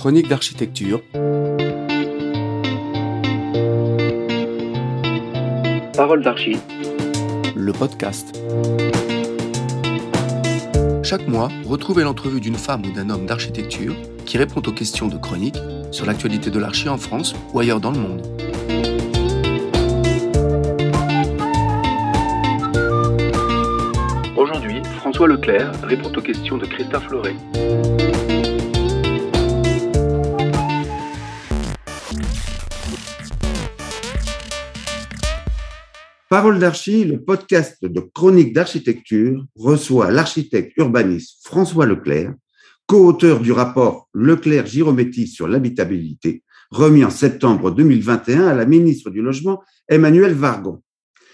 Chronique d'architecture. Parole d'archi. Le podcast. Chaque mois, retrouvez l'entrevue d'une femme ou d'un homme d'architecture qui répond aux questions de chronique sur l'actualité de l'archi en France ou ailleurs dans le monde. Aujourd'hui, François Leclerc répond aux questions de Christophe Loré. Parole d'Archi, le podcast de chronique d'architecture, reçoit l'architecte urbaniste François Leclerc, co-auteur du rapport Leclerc-Girometti sur l'habitabilité, remis en septembre 2021 à la ministre du Logement, Emmanuel Vargon.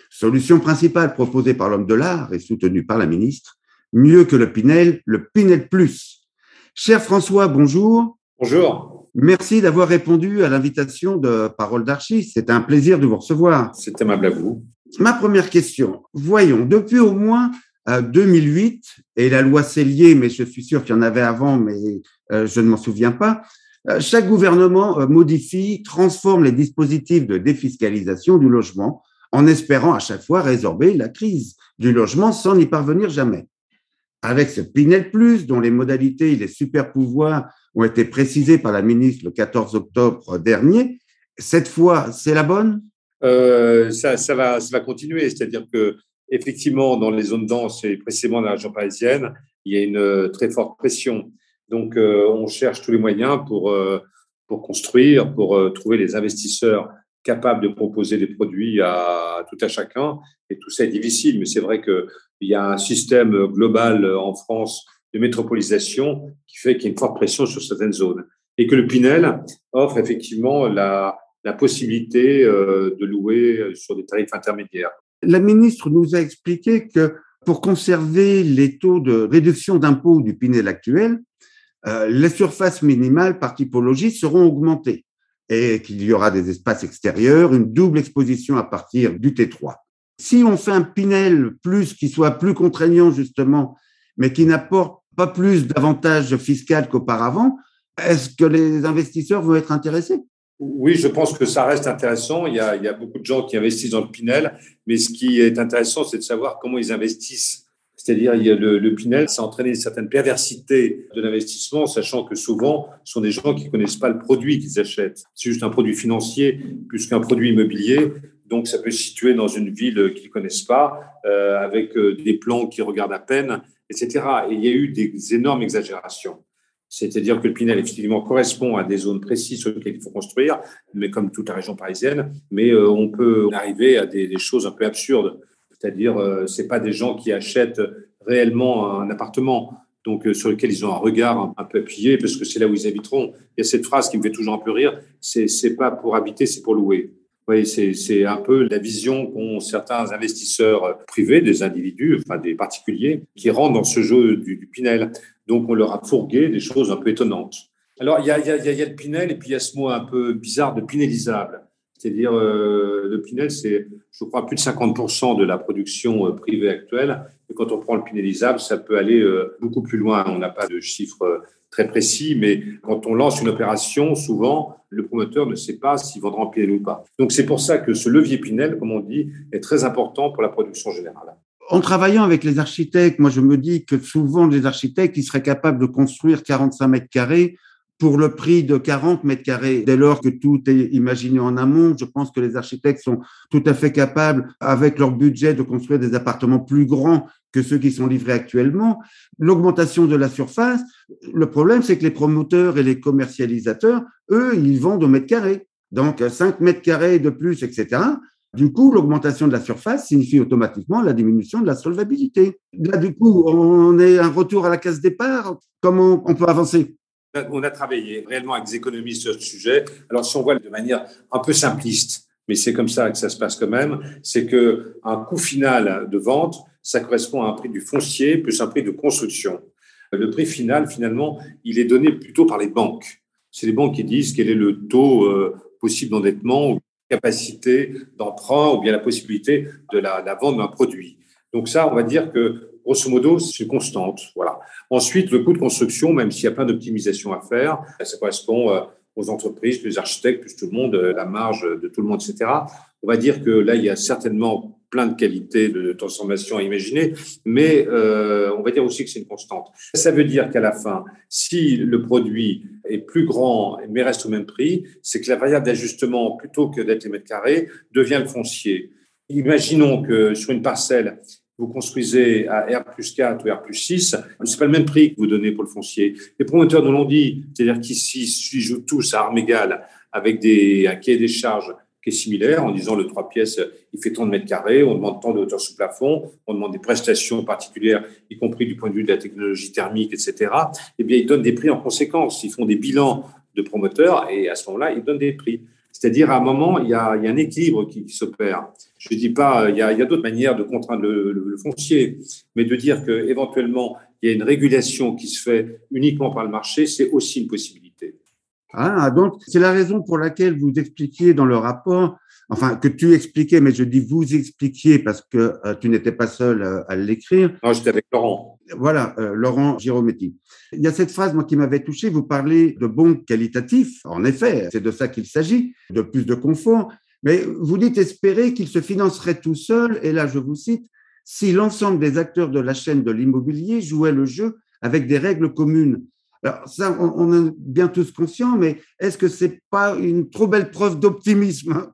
Solution principale proposée par l'homme de l'art et soutenue par la ministre, mieux que le Pinel, le Pinel Plus. Cher François, bonjour. Bonjour. Merci d'avoir répondu à l'invitation de Parole d'Archi. C'est un plaisir de vous recevoir. C'est aimable à vous ma première question, voyons, depuis au moins 2008, euh, et la loi Cellier, mais je suis sûr qu'il y en avait avant, mais euh, je ne m'en souviens pas, euh, chaque gouvernement modifie, transforme les dispositifs de défiscalisation du logement en espérant à chaque fois résorber la crise du logement sans n'y parvenir jamais. Avec ce Pinel Plus, dont les modalités et les super pouvoirs ont été précisés par la ministre le 14 octobre dernier, cette fois, c'est la bonne? Euh, ça, ça, va, ça va continuer. C'est-à-dire que effectivement, dans les zones denses et précisément dans la région parisienne, il y a une euh, très forte pression. Donc, euh, on cherche tous les moyens pour, pour construire, pour trouver les investisseurs capables de proposer des produits à tout à chacun. Et tout ça est difficile, mais c'est vrai qu'il y a un système global en France de métropolisation qui fait qu'il y a une forte pression sur certaines zones. Et que le Pinel offre effectivement la, possibilité euh, de louer sur des tarifs intermédiaires. La ministre nous a expliqué que pour conserver les taux de réduction d'impôt du Pinel actuel, euh, les surfaces minimales par typologie seront augmentées et qu'il y aura des espaces extérieurs, une double exposition à partir du T3. Si on fait un Pinel plus qui soit plus contraignant justement, mais qui n'apporte pas plus d'avantages fiscaux qu'auparavant, est-ce que les investisseurs vont être intéressés? Oui, je pense que ça reste intéressant. Il y, a, il y, a, beaucoup de gens qui investissent dans le Pinel, mais ce qui est intéressant, c'est de savoir comment ils investissent. C'est-à-dire, il y a le, Pinel, ça a entraîné une certaine perversité de l'investissement, sachant que souvent, ce sont des gens qui ne connaissent pas le produit qu'ils achètent. C'est juste un produit financier plus qu'un produit immobilier. Donc, ça peut se situer dans une ville qu'ils ne connaissent pas, euh, avec euh, des plans qu'ils regardent à peine, etc. Et il y a eu des énormes exagérations. C'est-à-dire que le Pinel, effectivement, correspond à des zones précises sur lesquelles il faut construire, mais comme toute la région parisienne, mais euh, on peut arriver à des, choses un peu absurdes. C'est-à-dire, euh, c'est pas des gens qui achètent réellement un appartement, donc euh, sur lequel ils ont un regard un, peu appuyé, parce que c'est là où ils habiteront. Il y a cette phrase qui me fait toujours un peu rire, c'est c'est pas pour habiter, c'est pour louer. Oui, c'est un peu la vision qu'ont certains investisseurs privés, des individus, enfin des particuliers, qui rentrent dans ce jeu du, Pinel. Donc, on leur a fourgué des choses un peu étonnantes. Alors, il y a, y, a, y a, le Pinel et puis il y a ce mot un peu bizarre de pinélisable. C'est-à-dire, euh, le Pinel, c'est, je crois, plus de 50% de la production euh, privée actuelle. Et quand on prend le pinélisable, ça peut aller euh, beaucoup plus loin. On n'a pas de chiffres très précis, mais quand on lance une opération, souvent, le promoteur ne sait pas s'il vendra en Pinel ou pas. Donc, c'est pour ça que ce levier Pinel, comme on dit, est très important pour la production générale en travaillant avec les architectes, moi je me dis que souvent les architectes, ils seraient capables de construire 45 mètres carrés pour le prix de 40 mètres carrés. Dès lors que tout est imaginé en amont, je pense que les architectes sont tout à fait capables, avec leur budget, de construire des appartements plus grands que ceux qui sont livrés actuellement. L'augmentation de la surface, le problème, c'est que les promoteurs et les commercialisateurs, eux, ils vendent au mètre carré. Donc, 5 mètres carrés de plus, etc. Du coup, l'augmentation de la surface signifie automatiquement la diminution de la solvabilité. Là, du coup, on est un retour à la case départ. Comment on peut avancer? On a travaillé réellement avec des économistes sur ce sujet. Alors, si on voit de manière un peu simpliste, mais c'est comme ça que ça se passe quand même, c'est que un coût final de vente, ça correspond à un prix du foncier plus un prix de construction. Le prix final, finalement, il est donné plutôt par les banques. C'est les banques qui disent quel est le taux euh, possible d'endettement capacité d'emprunt ou bien la possibilité de la, vente d'un produit. Donc ça, on va dire que grosso modo, c'est constante. Voilà. Ensuite, le coût de construction, même s'il y a plein d'optimisation à faire, ça correspond euh, aux entreprises, les architectes, plus tout le monde, euh, la marge de tout le monde, etc. On va dire que là, il y a certainement plein de qualités de transformation à imaginer, mais euh, on va dire aussi que c'est une constante. Ça veut dire qu'à la fin, si le produit est plus grand mais reste au même prix, c'est que la variable d'ajustement, plutôt que d'être les mètres carrés, devient le foncier. Imaginons que sur une parcelle, vous construisez à R plus 4 ou R plus 6, c'est pas le même prix que vous donnez pour le foncier. Les promoteurs nous l'ont dit, c'est-à-dire qu'ici, ils jouent tous à armes égales avec des, un cahier des charges qui est similaire en disant le trois pièces, il fait tant de mètres carrés, on demande tant de hauteur sous plafond, on demande des prestations particulières, y compris du point de vue de la technologie thermique, etc. Eh bien, ils donnent des prix en conséquence. Ils font des bilans de promoteurs et à ce moment-là, ils donnent des prix. C'est-à-dire, à un moment, il y a, il y a un équilibre qui, s'opère. Je ne dis pas, il y a, il y a d'autres manières de contraindre le, le, foncier, mais de dire qu'éventuellement, il y a une régulation qui se fait uniquement par le marché, c'est aussi une possibilité. Ah, donc, c'est la raison pour laquelle vous expliquiez dans le rapport enfin que tu expliquais, mais je dis vous expliquiez parce que euh, tu n'étais pas seul euh, à l'écrire. Non, j'étais avec Laurent. Voilà, euh, Laurent Girometti. Il y a cette phrase moi qui m'avait touché. Vous parlez de bons qualitatifs. En effet, c'est de ça qu'il s'agit, de plus de confort. Mais vous dites espérer qu'il se financerait tout seul. Et là, je vous cite si l'ensemble des acteurs de la chaîne de l'immobilier jouaient le jeu avec des règles communes. Alors ça, on, est bien tous conscients, mais est-ce que c'est pas une trop belle preuve d'optimisme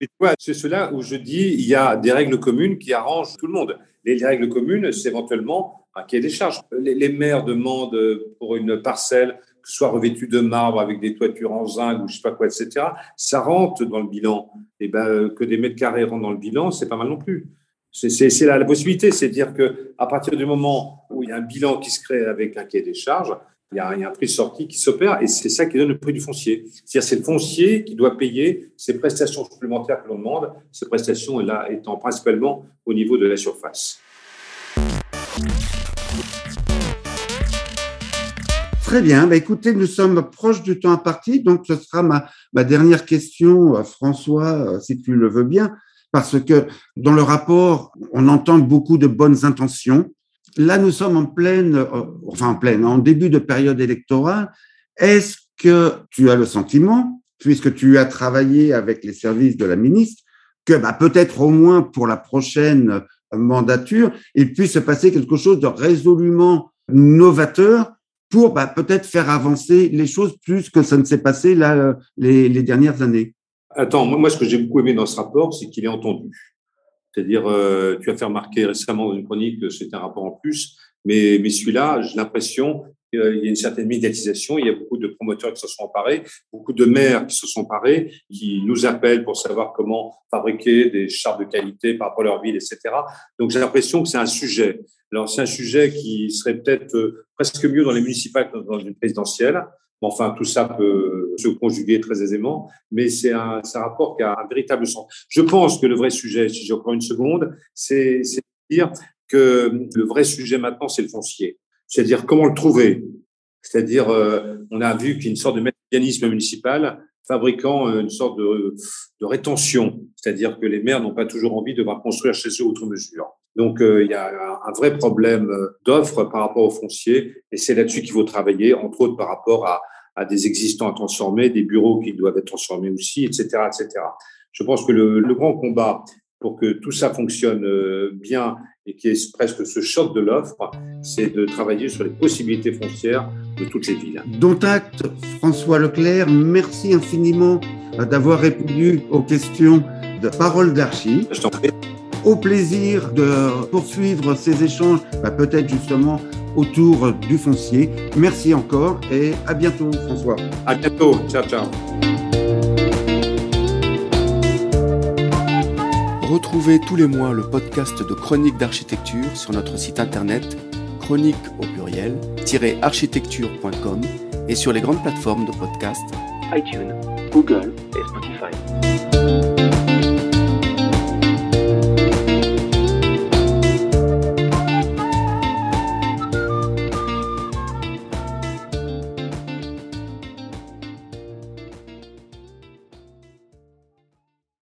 et c'est cela où je dis il y a des règles communes qui arrangent tout le monde. Les, règles communes, c'est éventuellement un cahier des charges. Les, maires demandent pour une parcelle soit revêtue de marbre avec des toitures en zinc ou je sais pas quoi, etc. Ça rentre dans le bilan. Et eh ben euh, que des mètres carrés rentrent dans le bilan, c'est pas mal non plus. C'est la, la possibilité, c'est dire que à partir du moment où il y a un bilan qui se crée avec un cahier des charges, il y, a, un prix de sortie qui s'opère et c'est ça qui donne le prix du foncier. C'est-à-dire c'est le foncier qui doit payer ces prestations supplémentaires que l'on demande, ces prestations là étant principalement au niveau de la surface. Très bien. Bah, écoutez, nous sommes proches du temps imparti, donc ce sera ma, dernière question, François, euh, si tu le veux bien, parce que dans le rapport, on entend beaucoup de bonnes intentions, là, nous sommes en pleine, euh, enfin en pleine, en début de période électorale. Est-ce que tu as le sentiment, puisque tu as travaillé avec les services de la ministre, que bah, peut-être au moins pour la prochaine mandature, il puisse se passer quelque chose de résolument novateur pour bah, peut-être faire avancer les choses plus que ça ne s'est passé là euh, les, dernières années. Attends, moi, ce que j'ai beaucoup aimé dans ce rapport, c'est qu'il est entendu. C'est-à-dire, euh, tu as fait remarquer récemment dans une chronique que c'est un rapport en plus, mais, mais celui-là, j'ai l'impression qu'il y a une certaine médiatisation. Il y a beaucoup de promoteurs qui se sont emparés, beaucoup de maires qui se sont emparés, qui nous appellent pour savoir comment fabriquer des chartes de qualité par rapport à leur ville, etc. Donc, j'ai l'impression que c'est un sujet. Alors, c'est un sujet qui serait peut-être euh, presque mieux dans les municipales que dans une présidentielle. Enfin, tout ça peut se conjuguer très aisément, mais c'est un, un, rapport qui a un véritable sens. Je pense que le vrai sujet, si j'ai encore une seconde, c'est de dire que le vrai sujet maintenant, c'est le foncier. C'est-à-dire comment le trouver? C'est-à-dire, euh, on a vu qu'il y a une sorte de mécanisme municipal fabriquant euh, une sorte de, de rétention. C'est-à-dire que les maires n'ont pas toujours envie de devoir construire chez eux outre mesure. Donc, euh, il y a un vrai problème d'offre par rapport au foncier, et c'est là-dessus qu'il faut travailler, entre autres par rapport à, à, des existants à transformer, des bureaux qui doivent être transformés aussi, etc., etc. Je pense que le, le grand combat pour que tout ça fonctionne euh, bien et qu'il y ait presque ce choc de l'offre, c'est de travailler sur les possibilités foncières de toutes les villes. Dont acte, François Leclerc, merci infiniment d'avoir répondu aux questions de Parole d'Archie. Je t'en prie au plaisir de poursuivre ces échanges, bah, peut-être justement autour du foncier. Merci encore et à bientôt François. À bientôt, ciao ciao. Retrouvez tous les mois le podcast de Chroniques d'architecture sur notre site internet chronique au pluriel-architecture.com et sur les grandes plateformes de podcast iTunes, Google et Spotify.